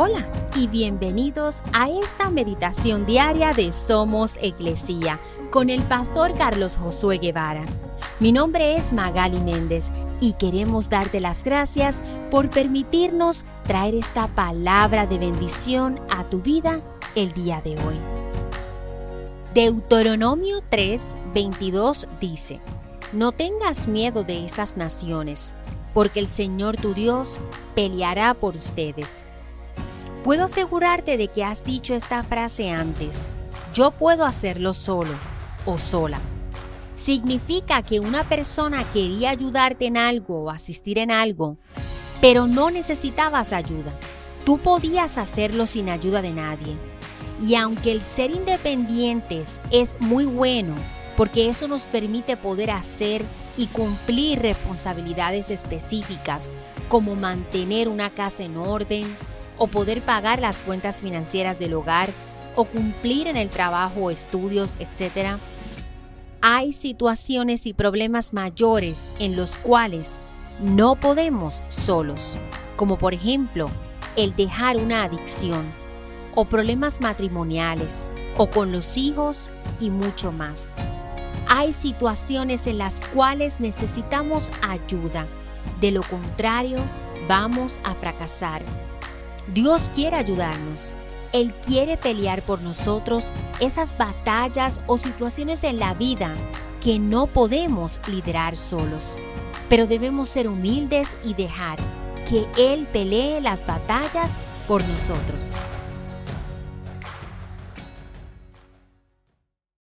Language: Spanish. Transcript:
Hola y bienvenidos a esta meditación diaria de Somos Iglesia con el pastor Carlos Josué Guevara. Mi nombre es Magali Méndez y queremos darte las gracias por permitirnos traer esta palabra de bendición a tu vida el día de hoy. Deuteronomio 3, 22 dice, No tengas miedo de esas naciones, porque el Señor tu Dios peleará por ustedes Puedo asegurarte de que has dicho esta frase antes. Yo puedo hacerlo solo o sola. Significa que una persona quería ayudarte en algo o asistir en algo, pero no necesitabas ayuda. Tú podías hacerlo sin ayuda de nadie. Y aunque el ser independientes es muy bueno, porque eso nos permite poder hacer y cumplir responsabilidades específicas, como mantener una casa en orden, o poder pagar las cuentas financieras del hogar o cumplir en el trabajo estudios, etc. Hay situaciones y problemas mayores en los cuales no podemos solos, como por ejemplo el dejar una adicción o problemas matrimoniales o con los hijos y mucho más. Hay situaciones en las cuales necesitamos ayuda, de lo contrario vamos a fracasar Dios quiere ayudarnos. Él quiere pelear por nosotros esas batallas o situaciones en la vida que no podemos liderar solos. Pero debemos ser humildes y dejar que Él pelee las batallas por nosotros.